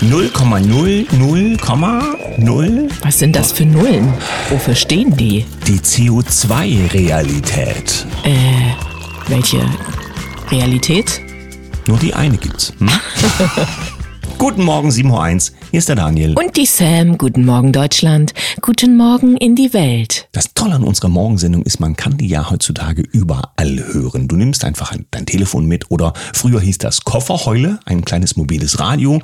0,00,0. Was sind das für Nullen? Wofür stehen die? Die CO2-Realität. Äh, welche Realität? Nur die eine gibt's. Hm? Guten Morgen, 7.01 Uhr. Hier ist der Daniel. Und die Sam. Guten Morgen, Deutschland. Guten Morgen in die Welt. Das Tolle an unserer Morgensendung ist, man kann die ja heutzutage überall hören. Du nimmst einfach dein Telefon mit oder früher hieß das Kofferheule, ein kleines mobiles Radio.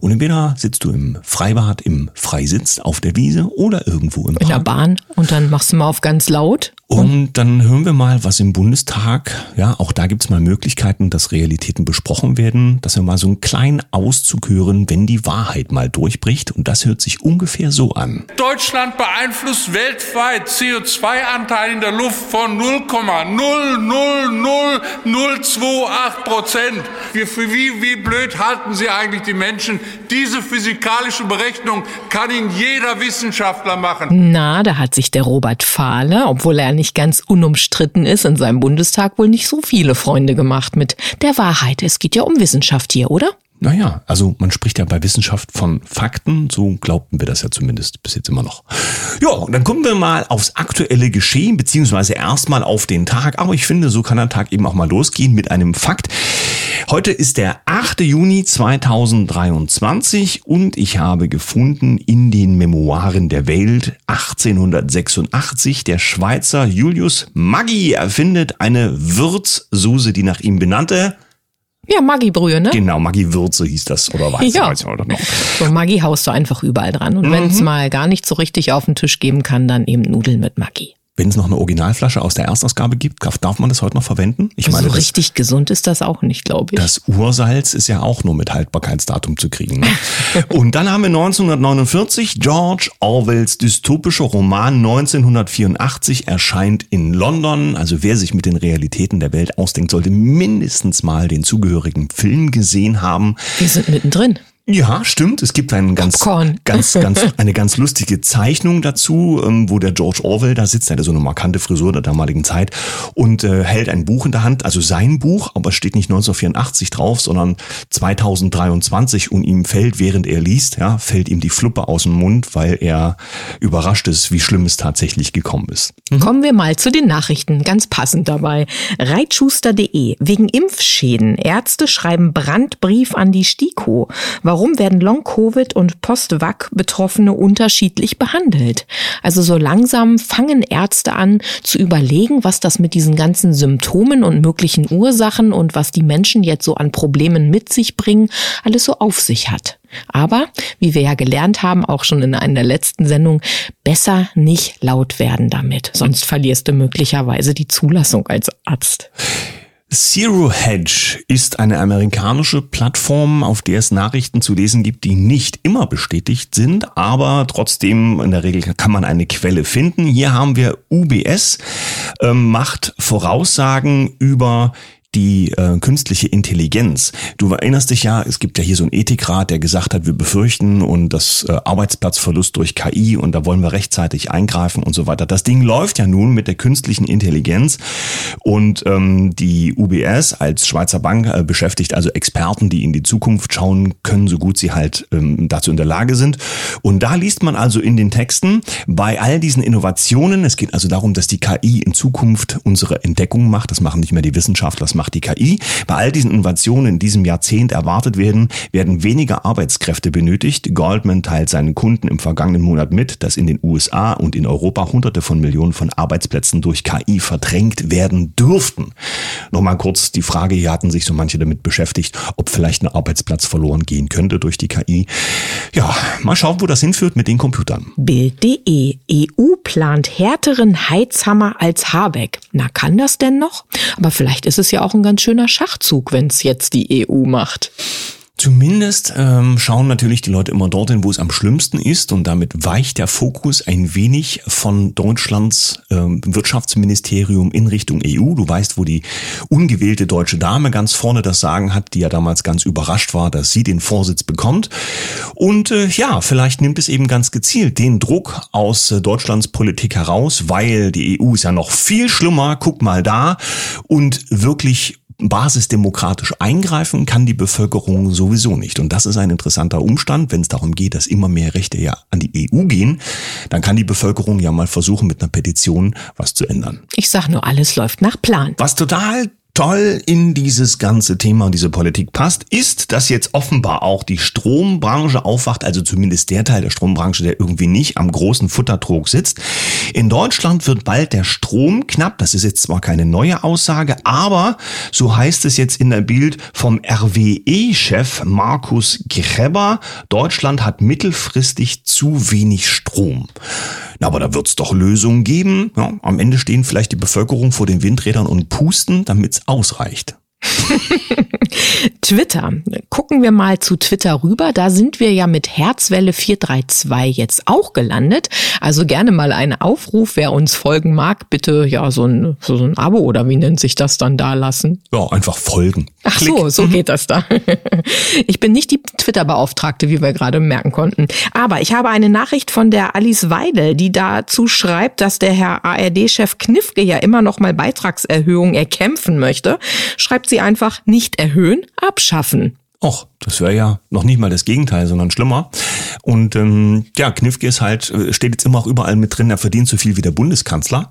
Und entweder sitzt du im Freibad, im Freisitz, auf der Wiese oder irgendwo im In der Park. Bahn. Und dann machst du mal auf ganz laut. Und dann hören wir mal, was im Bundestag, ja, auch da gibt's mal Möglichkeiten, dass Realitäten besprochen werden, dass wir mal so einen kleinen Auszug hören, wenn die Wahrheit mal durchbricht. Und das hört sich ungefähr so an. Deutschland beeinflusst weltweit CO2-Anteil in der Luft von 0,0000028 Prozent. Wie, wie, wie blöd halten Sie eigentlich die Menschen? Diese physikalische Berechnung kann Ihnen jeder Wissenschaftler machen. Na, da hat sich der Robert Fahle, obwohl er nicht ganz unumstritten ist, in seinem Bundestag wohl nicht so viele Freunde gemacht mit der Wahrheit. Es geht ja um Wissenschaft hier, oder? Naja, also man spricht ja bei Wissenschaft von Fakten, so glaubten wir das ja zumindest bis jetzt immer noch. Ja, und dann kommen wir mal aufs aktuelle Geschehen, beziehungsweise erstmal auf den Tag. Aber ich finde, so kann der Tag eben auch mal losgehen mit einem Fakt. Heute ist der 8. Juni 2023 und ich habe gefunden in den Memoiren der Welt 1886, der Schweizer Julius Maggi erfindet eine Würzsoße, die nach ihm benannte Ja, Maggi-Brühe, ne? Genau, Maggi Würze hieß das oder weiß Ja. weiß ich auch noch. So Maggi haust du einfach überall dran. Und wenn Mhm. es mal gar nicht so richtig auf den Tisch geben kann, dann eben Nudeln mit Maggi. Wenn es noch eine Originalflasche aus der Erstausgabe gibt, darf- darf man das heute noch verwenden? Ich meine, so das, richtig gesund ist das auch nicht, glaube ich. das Ursalz ist ja auch nur mit Haltbarkeitsdatum zu kriegen. Ne? Und dann haben wir 1949 George Orwells dystopischer Roman 1984 erscheint in London. Also wer sich mit den Realitäten der Welt ausdenkt, sollte mindestens mal den zugehörigen Film gesehen haben. Wir sind mittendrin. Ja, stimmt. Es gibt einen ganz, Popcorn. ganz, ganz, eine ganz lustige Zeichnung dazu, ähm, wo der George Orwell da sitzt. Er hatte so eine markante Frisur der damaligen Zeit und äh, hält ein Buch in der Hand, also sein Buch, aber es steht nicht 1984 drauf, sondern 2023 und ihm fällt, während er liest, ja, fällt ihm die Fluppe aus dem Mund, weil er überrascht ist, wie schlimm es tatsächlich gekommen ist. Kommen wir mal zu den Nachrichten, ganz passend dabei. Reitschuster.de. Wegen Impfschäden. Ärzte schreiben Brandbrief an die STIKO. Warum werden Long-Covid und Post-Vac-Betroffene unterschiedlich behandelt? Also so langsam fangen Ärzte an zu überlegen, was das mit diesen ganzen Symptomen und möglichen Ursachen und was die Menschen jetzt so an Problemen mit sich bringen, alles so auf sich hat. Aber, wie wir ja gelernt haben, auch schon in einer letzten Sendung, besser nicht laut werden damit. Sonst verlierst du möglicherweise die Zulassung als Arzt. Zero Hedge ist eine amerikanische Plattform, auf der es Nachrichten zu lesen gibt, die nicht immer bestätigt sind, aber trotzdem in der Regel kann man eine Quelle finden. Hier haben wir UBS, ähm, macht Voraussagen über die äh, künstliche Intelligenz. Du erinnerst dich ja, es gibt ja hier so einen Ethikrat, der gesagt hat, wir befürchten und das äh, Arbeitsplatzverlust durch KI und da wollen wir rechtzeitig eingreifen und so weiter. Das Ding läuft ja nun mit der künstlichen Intelligenz und ähm, die UBS als Schweizer Bank äh, beschäftigt also Experten, die in die Zukunft schauen können, so gut sie halt ähm, dazu in der Lage sind. Und da liest man also in den Texten, bei all diesen Innovationen, es geht also darum, dass die KI in Zukunft unsere Entdeckungen macht, das machen nicht mehr die Wissenschaftler, das macht die KI. Bei all diesen Innovationen in diesem Jahrzehnt erwartet werden, werden weniger Arbeitskräfte benötigt. Goldman teilt seinen Kunden im vergangenen Monat mit, dass in den USA und in Europa hunderte von Millionen von Arbeitsplätzen durch KI verdrängt werden dürften. Nochmal kurz die Frage, hier hatten sich so manche damit beschäftigt, ob vielleicht ein Arbeitsplatz verloren gehen könnte durch die KI. Ja, mal schauen, wo das hinführt mit den Computern. Bild.de. EU plant härteren Heizhammer als Habeck. Na, kann das denn noch? Aber vielleicht ist es ja auch ein ganz schöner Schachzug, wenn es jetzt die EU macht. Zumindest ähm, schauen natürlich die Leute immer dorthin, wo es am schlimmsten ist und damit weicht der Fokus ein wenig von Deutschlands ähm, Wirtschaftsministerium in Richtung EU. Du weißt, wo die ungewählte deutsche Dame ganz vorne das Sagen hat, die ja damals ganz überrascht war, dass sie den Vorsitz bekommt. Und äh, ja, vielleicht nimmt es eben ganz gezielt den Druck aus äh, Deutschlands Politik heraus, weil die EU ist ja noch viel schlimmer, guck mal da, und wirklich basisdemokratisch eingreifen kann die Bevölkerung sowieso nicht. Und das ist ein interessanter Umstand, wenn es darum geht, dass immer mehr Rechte ja an die EU gehen, dann kann die Bevölkerung ja mal versuchen, mit einer Petition was zu ändern. Ich sag nur, alles läuft nach Plan. Was total toll in dieses ganze Thema und diese Politik passt, ist, dass jetzt offenbar auch die Strombranche aufwacht, also zumindest der Teil der Strombranche, der irgendwie nicht am großen Futtertrog sitzt. In Deutschland wird bald der Strom knapp. Das ist jetzt zwar keine neue Aussage, aber so heißt es jetzt in der Bild vom RWE-Chef Markus Greber. Deutschland hat mittelfristig zu wenig Strom. Na, aber da wird es doch Lösungen geben. Ja, am Ende stehen vielleicht die Bevölkerung vor den Windrädern und pusten, damit's ausreicht. Twitter. Gucken wir mal zu Twitter rüber. Da sind wir ja mit Herzwelle 432 jetzt auch gelandet. Also gerne mal ein Aufruf, wer uns folgen mag, bitte ja so ein, so ein Abo oder wie nennt sich das dann da lassen? Ja, einfach folgen. Ach Klick. so, so mhm. geht das da. Ich bin nicht die Twitter-Beauftragte, wie wir gerade merken konnten. Aber ich habe eine Nachricht von der Alice Weidel, die dazu schreibt, dass der Herr ARD-Chef Knifke ja immer noch mal Beitragserhöhungen erkämpfen möchte. Schreibt sie einfach nicht erhöhen, abschaffen. Och, das wäre ja noch nicht mal das Gegenteil, sondern schlimmer. Und ähm, ja, Knifke ist halt, äh, steht jetzt immer auch überall mit drin, er verdient so viel wie der Bundeskanzler.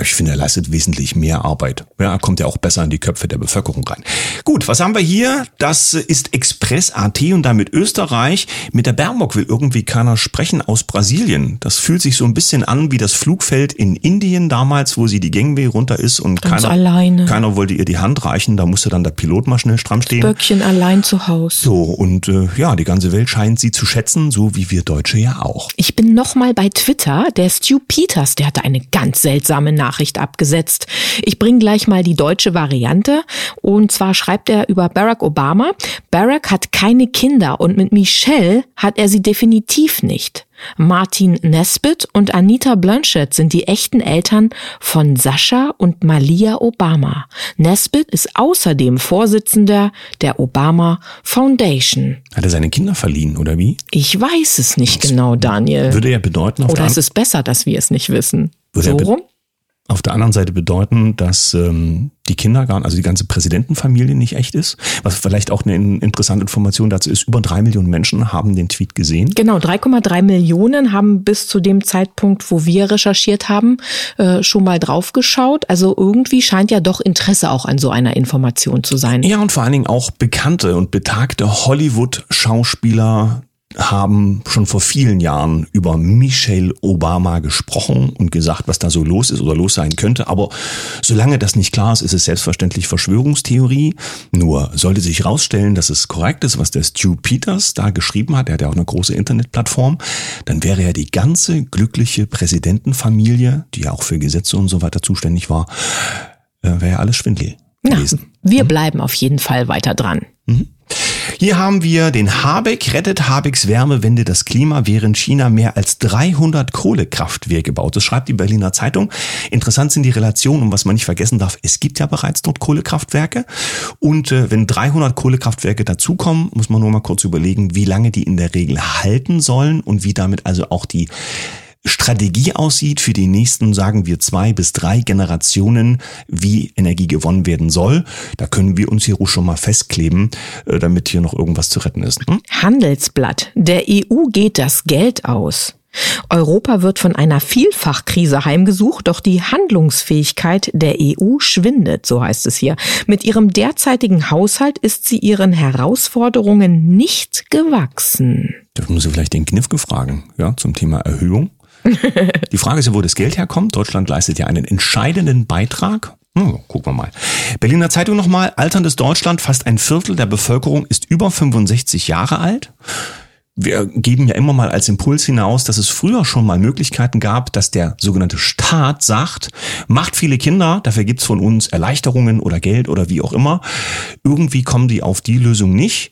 Ich finde, er leistet wesentlich mehr Arbeit. Ja, er kommt ja auch besser in die Köpfe der Bevölkerung rein. Gut, was haben wir hier? Das ist Express.at und damit Österreich. Mit der Bernburg will irgendwie keiner sprechen aus Brasilien. Das fühlt sich so ein bisschen an wie das Flugfeld in Indien damals, wo sie die Gangway runter ist und keiner, alleine. keiner wollte ihr die Hand reichen. Da musste dann der Pilot mal schnell stramm stehen. Böckchen allein zu Hause. So, und äh, ja, die ganze Welt scheint sie zu schätzen, so wie wir Deutsche ja auch. Ich bin nochmal bei Twitter. Der Stu Peters, der hatte eine ganz seltsame Nachricht abgesetzt. Ich bringe gleich mal die deutsche Variante. Und zwar schreibt er über Barack Obama. Barack hat keine Kinder und mit Michelle hat er sie definitiv nicht. Martin Nesbitt und Anita Blanchett sind die echten Eltern von Sascha und Malia Obama. Nesbitt ist außerdem Vorsitzender der Obama Foundation. Hat er seine Kinder verliehen, oder wie? Ich weiß es nicht das genau, Daniel. Würde ja bedeuten, oder ist es besser, dass wir es nicht wissen? Würde so rum? Der anderen Seite bedeuten, dass ähm, die Kinder gar, also die ganze Präsidentenfamilie nicht echt ist. Was vielleicht auch eine interessante Information dazu ist, über drei Millionen Menschen haben den Tweet gesehen. Genau, 3,3 Millionen haben bis zu dem Zeitpunkt, wo wir recherchiert haben, äh, schon mal draufgeschaut. Also irgendwie scheint ja doch Interesse auch an so einer Information zu sein. Ja, und vor allen Dingen auch bekannte und betagte Hollywood-Schauspieler, haben schon vor vielen Jahren über Michelle Obama gesprochen und gesagt, was da so los ist oder los sein könnte. Aber solange das nicht klar ist, ist es selbstverständlich Verschwörungstheorie. Nur sollte sich herausstellen, dass es korrekt ist, was der Stu Peters da geschrieben hat, er hat ja auch eine große Internetplattform, dann wäre ja die ganze glückliche Präsidentenfamilie, die ja auch für Gesetze und so weiter zuständig war, äh, wäre ja alles Schwindel gewesen. Ja, wir mhm. bleiben auf jeden Fall weiter dran. Mhm. Hier haben wir den Habeck rettet Habecks Wärmewende das Klima, während China mehr als 300 Kohlekraftwerke baut. Das schreibt die Berliner Zeitung. Interessant sind die Relationen und was man nicht vergessen darf, es gibt ja bereits dort Kohlekraftwerke und äh, wenn 300 Kohlekraftwerke dazukommen, muss man nur mal kurz überlegen, wie lange die in der Regel halten sollen und wie damit also auch die Strategie aussieht für die nächsten, sagen wir, zwei bis drei Generationen, wie Energie gewonnen werden soll. Da können wir uns hier schon mal festkleben, äh, damit hier noch irgendwas zu retten ist. Hm? Handelsblatt. Der EU geht das Geld aus. Europa wird von einer Vielfachkrise heimgesucht, doch die Handlungsfähigkeit der EU schwindet, so heißt es hier. Mit ihrem derzeitigen Haushalt ist sie ihren Herausforderungen nicht gewachsen. Da muss Sie vielleicht den Kniff gefragen, ja, zum Thema Erhöhung. Die Frage ist ja, wo das Geld herkommt. Deutschland leistet ja einen entscheidenden Beitrag. Hm, gucken wir mal. Berliner Zeitung nochmal. Alterndes Deutschland. Fast ein Viertel der Bevölkerung ist über 65 Jahre alt wir geben ja immer mal als Impuls hinaus, dass es früher schon mal Möglichkeiten gab, dass der sogenannte Staat sagt, macht viele Kinder, dafür gibt's von uns Erleichterungen oder Geld oder wie auch immer. Irgendwie kommen die auf die Lösung nicht,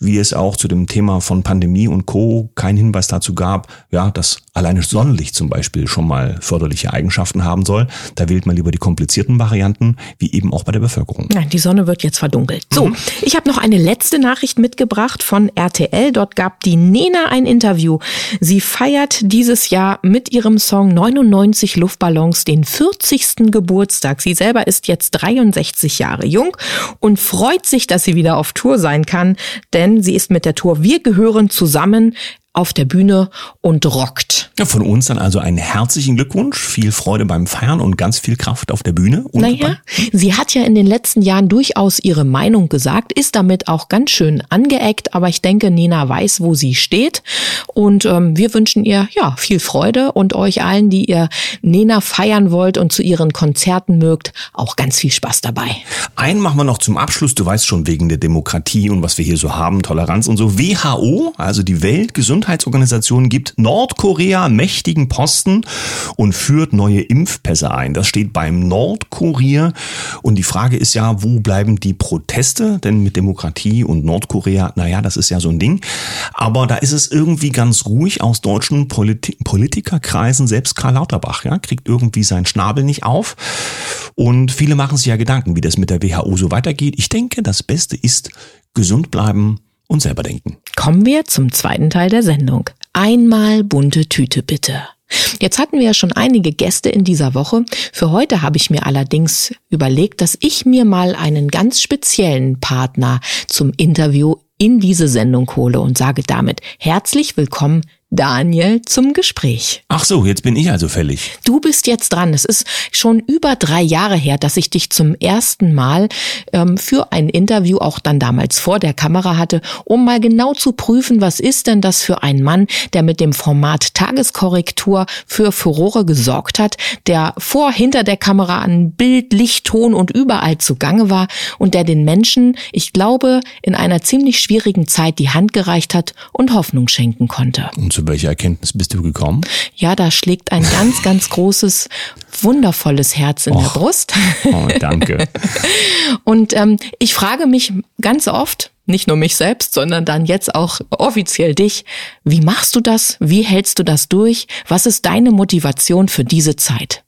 wie es auch zu dem Thema von Pandemie und Co. kein Hinweis dazu gab, ja, dass alleine Sonnenlicht zum Beispiel schon mal förderliche Eigenschaften haben soll. Da wählt man lieber die komplizierten Varianten, wie eben auch bei der Bevölkerung. Nein, die Sonne wird jetzt verdunkelt. So, mhm. ich habe noch eine letzte Nachricht mitgebracht von RTL. Dort gab die Nena ein Interview. Sie feiert dieses Jahr mit ihrem Song 99 Luftballons den 40. Geburtstag. Sie selber ist jetzt 63 Jahre jung und freut sich, dass sie wieder auf Tour sein kann, denn sie ist mit der Tour Wir gehören zusammen auf der Bühne und rockt. Ja, von uns dann also einen herzlichen Glückwunsch, viel Freude beim Feiern und ganz viel Kraft auf der Bühne. Und naja, sie hat ja in den letzten Jahren durchaus ihre Meinung gesagt, ist damit auch ganz schön angeeckt, aber ich denke, Nina weiß, wo sie steht und ähm, wir wünschen ihr ja viel Freude und euch allen, die ihr Nena feiern wollt und zu ihren Konzerten mögt, auch ganz viel Spaß dabei. Einen machen wir noch zum Abschluss, du weißt schon wegen der Demokratie und was wir hier so haben, Toleranz und so. WHO, also die Weltgesundheitsorganisation, gibt Nordkorea mächtigen Posten und führt neue Impfpässe ein. Das steht beim Nordkurier. Und die Frage ist ja, wo bleiben die Proteste? Denn mit Demokratie und Nordkorea, naja, das ist ja so ein Ding. Aber da ist es irgendwie ganz ruhig aus deutschen Polit Politikerkreisen. Selbst Karl Lauterbach, ja, kriegt irgendwie seinen Schnabel nicht auf. Und viele machen sich ja Gedanken, wie das mit der WHO so weitergeht. Ich denke, das Beste ist gesund bleiben und selber denken. Kommen wir zum zweiten Teil der Sendung. Einmal bunte Tüte bitte. Jetzt hatten wir ja schon einige Gäste in dieser Woche. Für heute habe ich mir allerdings überlegt, dass ich mir mal einen ganz speziellen Partner zum Interview in diese Sendung hole und sage damit herzlich willkommen Daniel zum Gespräch. Ach so, jetzt bin ich also fällig. Du bist jetzt dran. Es ist schon über drei Jahre her, dass ich dich zum ersten Mal ähm, für ein Interview auch dann damals vor der Kamera hatte, um mal genau zu prüfen, was ist denn das für ein Mann, der mit dem Format Tageskorrektur für Furore gesorgt hat, der vor, hinter der Kamera an Bild, Licht, Ton und überall zugange war und der den Menschen, ich glaube, in einer ziemlich schwierigen Zeit die Hand gereicht hat und Hoffnung schenken konnte. Und zu welcher Erkenntnis bist du gekommen? Ja, da schlägt ein ganz, ganz großes, wundervolles Herz in Och. der Brust. Oh, danke. Und ähm, ich frage mich ganz oft, nicht nur mich selbst, sondern dann jetzt auch offiziell dich, wie machst du das? Wie hältst du das durch? Was ist deine Motivation für diese Zeit?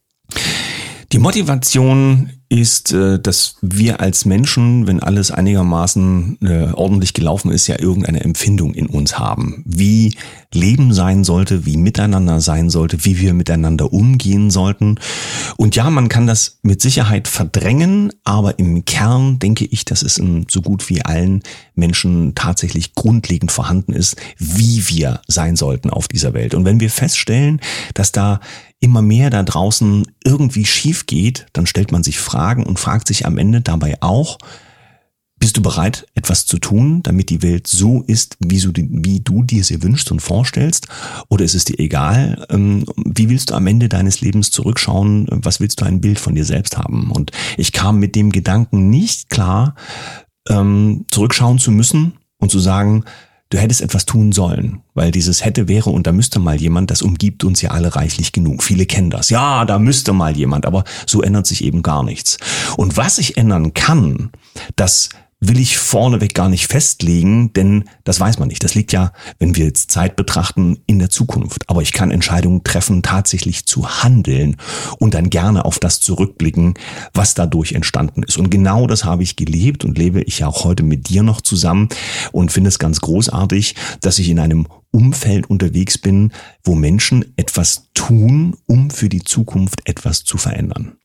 Die Motivation ist, äh, dass wir als Menschen, wenn alles einigermaßen äh, ordentlich gelaufen ist, ja irgendeine Empfindung in uns haben. Wie Leben sein sollte, wie miteinander sein sollte, wie wir miteinander umgehen sollten. Und ja, man kann das mit Sicherheit verdrängen, aber im Kern denke ich, dass es in so gut wie allen Menschen tatsächlich grundlegend vorhanden ist, wie wir sein sollten auf dieser Welt. Und wenn wir feststellen, dass da immer mehr da draußen irgendwie schief geht, dann stellt man sich Fragen und fragt sich am Ende dabei auch, bist du bereit, etwas zu tun, damit die Welt so ist, wie, so wie du dir sie wünschst und vorstellst? Oder ist es dir egal? Ähm, wie willst du am Ende deines Lebens zurückschauen? Was willst du ein Bild von dir selbst haben? Und ich kam mit dem Gedanken nicht klar, ähm, zurückschauen zu müssen und zu sagen, du hättest etwas tun sollen, weil dieses hätte, wäre und da müsste mal jemand, das umgibt uns ja alle reichlich genug. Viele kennen das. Ja, da müsste mal jemand, aber so ändert sich eben gar nichts. Und was sich ändern kann, das will ich vorneweg gar nicht festlegen, denn das weiß man nicht. Das liegt ja, wenn wir jetzt Zeit betrachten, in der Zukunft. Aber ich kann Entscheidungen treffen, tatsächlich zu handeln und dann gerne auf das zurückblicken, was dadurch entstanden ist. Und genau das habe ich gelebt und lebe ich ja auch heute mit dir noch zusammen und finde es ganz großartig, dass ich in einem Umfeld unterwegs bin, wo Menschen etwas tun, um für die Zukunft etwas zu verändern.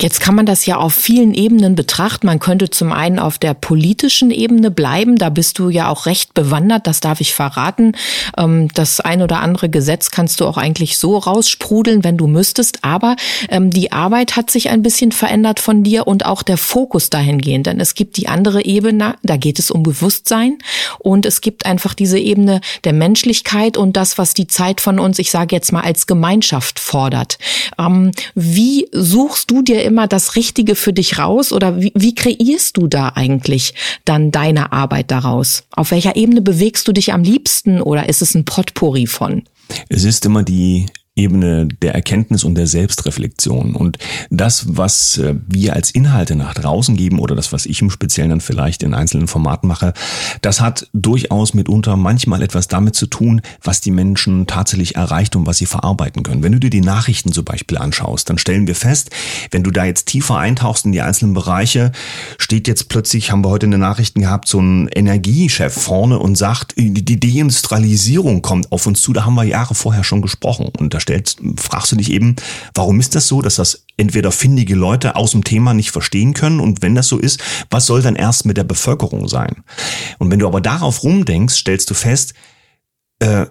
Jetzt kann man das ja auf vielen Ebenen betrachten. Man könnte zum einen auf der politischen Ebene bleiben. Da bist du ja auch recht bewandert, das darf ich verraten. Ähm, das ein oder andere Gesetz kannst du auch eigentlich so raussprudeln, wenn du müsstest. Aber ähm, die Arbeit hat sich ein bisschen verändert von dir und auch der Fokus dahingehend. Denn es gibt die andere Ebene, da geht es um Bewusstsein. Und es gibt einfach diese Ebene der Menschlichkeit und das, was die Zeit von uns, ich sage jetzt mal, als Gemeinschaft fordert. Ähm, wie suchst du dir immer das Richtige für dich raus oder wie, wie kreierst du da eigentlich dann deine Arbeit daraus? Auf welcher Ebene bewegst du dich am liebsten oder ist es ein Potpourri von? Es ist immer die Ebene der Erkenntnis und der Selbstreflexion. Und das, was äh, wir als Inhalte nach draußen geben oder das, was ich im Speziellen dann vielleicht in einzelnen Formaten mache, das hat durchaus mitunter manchmal etwas damit zu tun, was die Menschen tatsächlich erreicht und was sie verarbeiten können. Wenn du dir die Nachrichten zum Beispiel anschaust, dann stellen wir fest, wenn du da jetzt tiefer eintauchst in die einzelnen Bereiche, steht jetzt plötzlich, haben wir heute in den Nachrichten gehabt, so ein Energiechef vorne und sagt, die Deindustrialisierung kommt auf uns zu, da haben wir Jahre vorher schon gesprochen. Und da stellst, fragst du dich eben, warum ist das so, dass das entweder findige Leute aus dem Thema nicht verstehen können und wenn das so ist, was soll dann erst mit der Bevölkerung sein? Und wenn du aber darauf rumdenkst, stellst du fest, äh,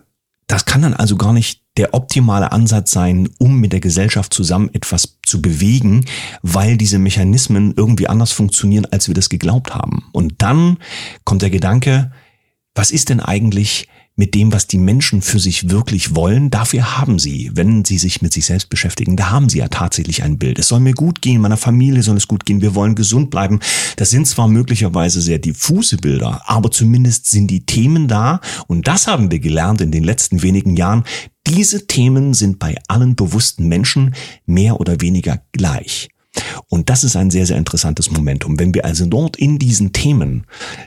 das kann dann also gar nicht der optimale Ansatz sein, um mit der Gesellschaft zusammen etwas zu bewegen, weil diese Mechanismen irgendwie anders funktionieren, als wir das geglaubt haben. Und dann kommt der Gedanke, was ist denn eigentlich mit dem, was die Menschen für sich wirklich wollen, dafür haben sie, wenn sie sich mit sich selbst beschäftigen, da haben sie ja tatsächlich ein Bild. Es soll mir gut gehen, meiner Familie soll es gut gehen, wir wollen gesund bleiben. Das sind zwar möglicherweise sehr diffuse Bilder, aber zumindest sind die Themen da und das haben wir gelernt in den letzten wenigen Jahren. Diese Themen sind bei allen bewussten Menschen mehr oder weniger gleich. Und das ist ein sehr, sehr interessantes Momentum. Wenn wir also dort in diesen Themen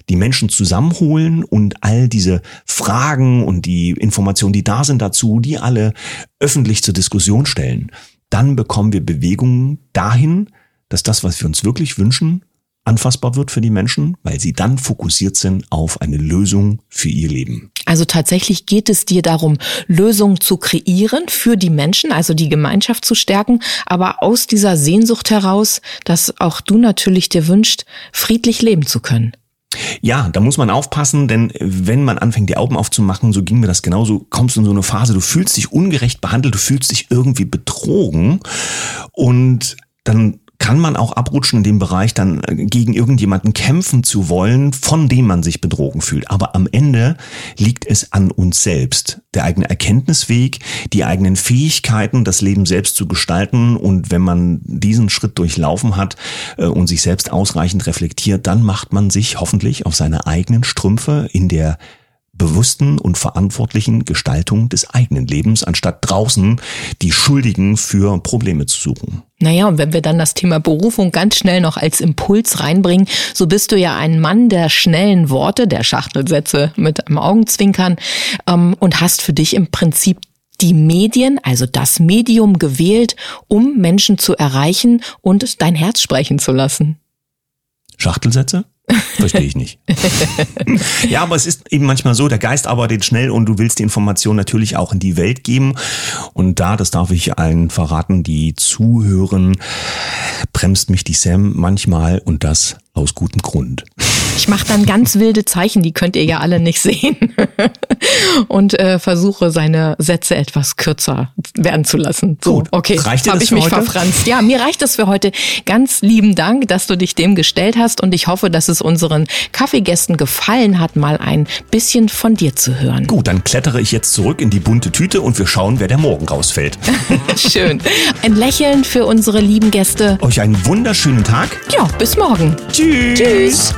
die Menschen zusammenholen und all diese Fragen und die Informationen, die da sind dazu, die alle öffentlich zur Diskussion stellen, dann bekommen wir Bewegungen dahin, dass das, was wir uns wirklich wünschen, anfassbar wird für die Menschen, weil sie dann fokussiert sind auf eine Lösung für ihr Leben. Also tatsächlich geht es dir darum, Lösungen zu kreieren für die Menschen, also die Gemeinschaft zu stärken, aber aus dieser Sehnsucht heraus, dass auch du natürlich dir wünscht, friedlich leben zu können. Ja, da muss man aufpassen, denn wenn man anfängt, die Augen aufzumachen, so ging mir das genauso, kommst du in so eine Phase, du fühlst dich ungerecht behandelt, du fühlst dich irgendwie betrogen und dann kann man auch abrutschen in dem Bereich, dann äh, gegen irgendjemanden kämpfen zu wollen, von dem man sich betrogen fühlt. Aber am Ende liegt es an uns selbst. Der eigene Erkenntnisweg, die eigenen Fähigkeiten, das Leben selbst zu gestalten. Und wenn man diesen Schritt durchlaufen hat äh, und sich selbst ausreichend reflektiert, dann macht man sich hoffentlich auf seine eigenen Strümpfe in der bewussten und verantwortlichen Gestaltung des eigenen Lebens, anstatt draußen die Schuldigen für Probleme zu suchen. Naja, und wenn wir dann das Thema Berufung ganz schnell noch als Impuls reinbringen, so bist du ja ein Mann der schnellen Worte, der Schachtelsätze mit einem Augenzwinkern ähm, und hast für dich im Prinzip die Medien, also das Medium gewählt, um Menschen zu erreichen und dein Herz sprechen zu lassen. Schachtelsätze? Verstehe ich nicht. ja, aber es ist eben manchmal so, der Geist arbeitet schnell und du willst die Information natürlich auch in die Welt geben. Und da, das darf ich allen verraten, die zuhören, bremst mich die Sam manchmal und das aus gutem Grund. Mache dann ganz wilde Zeichen, die könnt ihr ja alle nicht sehen. und äh, versuche seine Sätze etwas kürzer werden zu lassen. So, Gut. okay, habe ich mich heute? verfranst. Ja, mir reicht das für heute. Ganz lieben Dank, dass du dich dem gestellt hast und ich hoffe, dass es unseren Kaffeegästen gefallen hat, mal ein bisschen von dir zu hören. Gut, dann klettere ich jetzt zurück in die bunte Tüte und wir schauen, wer der morgen rausfällt. Schön. Ein Lächeln für unsere lieben Gäste. Euch einen wunderschönen Tag. Ja, bis morgen. Tschüss. Tschüss.